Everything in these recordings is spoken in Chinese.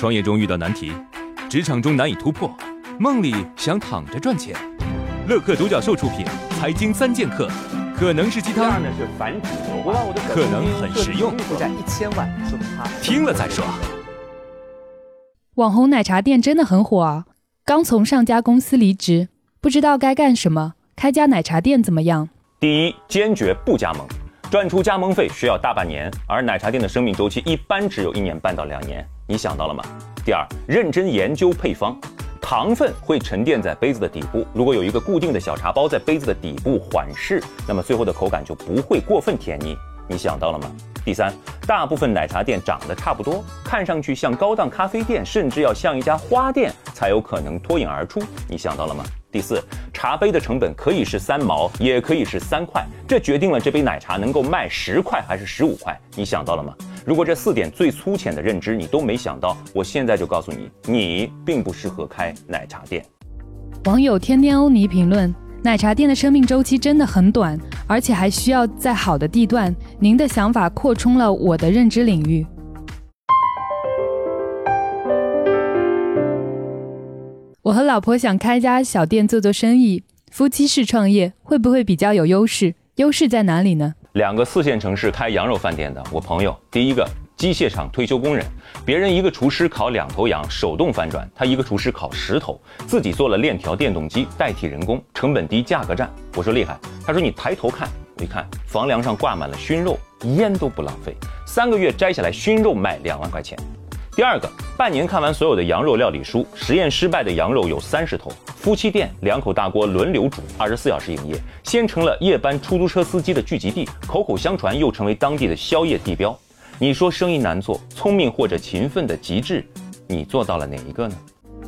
创业中遇到难题，职场中难以突破，梦里想躺着赚钱。乐客独角兽出品，《财经三剑客》可能是鸡汤，可能很实用。听了再说。网红奶茶店真的很火啊！刚从上家公司离职，不知道该干什么。开家奶茶店怎么样？第一，坚决不加盟。赚出加盟费需要大半年，而奶茶店的生命周期一般只有一年半到两年。你想到了吗？第二，认真研究配方，糖分会沉淀在杯子的底部，如果有一个固定的小茶包在杯子的底部缓释，那么最后的口感就不会过分甜腻。你想到了吗？第三，大部分奶茶店长得差不多，看上去像高档咖啡店，甚至要像一家花店才有可能脱颖而出。你想到了吗？第四，茶杯的成本可以是三毛，也可以是三块，这决定了这杯奶茶能够卖十块还是十五块。你想到了吗？如果这四点最粗浅的认知你都没想到，我现在就告诉你，你并不适合开奶茶店。网友天天欧尼评论：奶茶店的生命周期真的很短，而且还需要在好的地段。您的想法扩充了我的认知领域。我和老婆想开家小店做做生意，夫妻式创业会不会比较有优势？优势在哪里呢？两个四线城市开羊肉饭店的，我朋友，第一个机械厂退休工人，别人一个厨师烤两头羊手动翻转，他一个厨师烤十头，自己做了链条电动机代替人工，成本低，价格战。我说厉害，他说你抬头看，我一看房梁上挂满了熏肉，烟都不浪费，三个月摘下来熏肉卖两万块钱。第二个，半年看完所有的羊肉料理书，实验失败的羊肉有三十头。夫妻店两口大锅轮流煮，二十四小时营业，先成了夜班出租车司机的聚集地，口口相传又成为当地的宵夜地标。你说生意难做，聪明或者勤奋的极致，你做到了哪一个呢？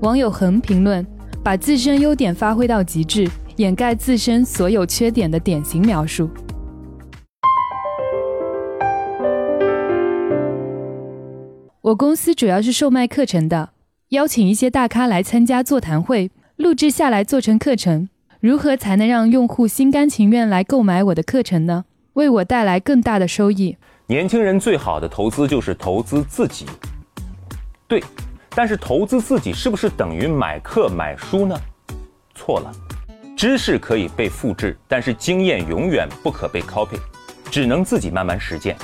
网友横评论：把自身优点发挥到极致，掩盖自身所有缺点的典型描述。我公司主要是售卖课程的，邀请一些大咖来参加座谈会，录制下来做成课程。如何才能让用户心甘情愿来购买我的课程呢？为我带来更大的收益？年轻人最好的投资就是投资自己。对，但是投资自己是不是等于买课买书呢？错了，知识可以被复制，但是经验永远不可被 copy，只能自己慢慢实践。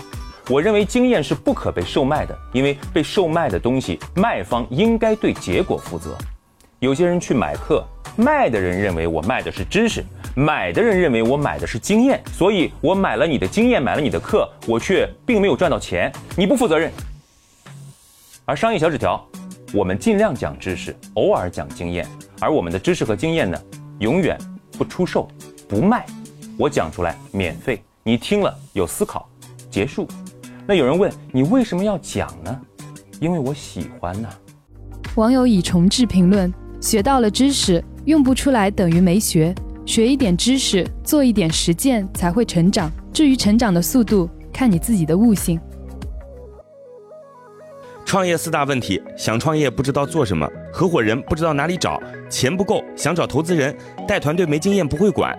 我认为经验是不可被售卖的，因为被售卖的东西，卖方应该对结果负责。有些人去买课，卖的人认为我卖的是知识，买的人认为我买的是经验，所以我买了你的经验，买了你的课，我却并没有赚到钱，你不负责任。而商业小纸条，我们尽量讲知识，偶尔讲经验，而我们的知识和经验呢，永远不出售，不卖。我讲出来免费，你听了有思考，结束。那有人问你为什么要讲呢？因为我喜欢呐。网友已重置评论：学到了知识，用不出来等于没学。学一点知识，做一点实践，才会成长。至于成长的速度，看你自己的悟性。创业四大问题：想创业不知道做什么，合伙人不知道哪里找，钱不够想找投资人，带团队没经验不会管。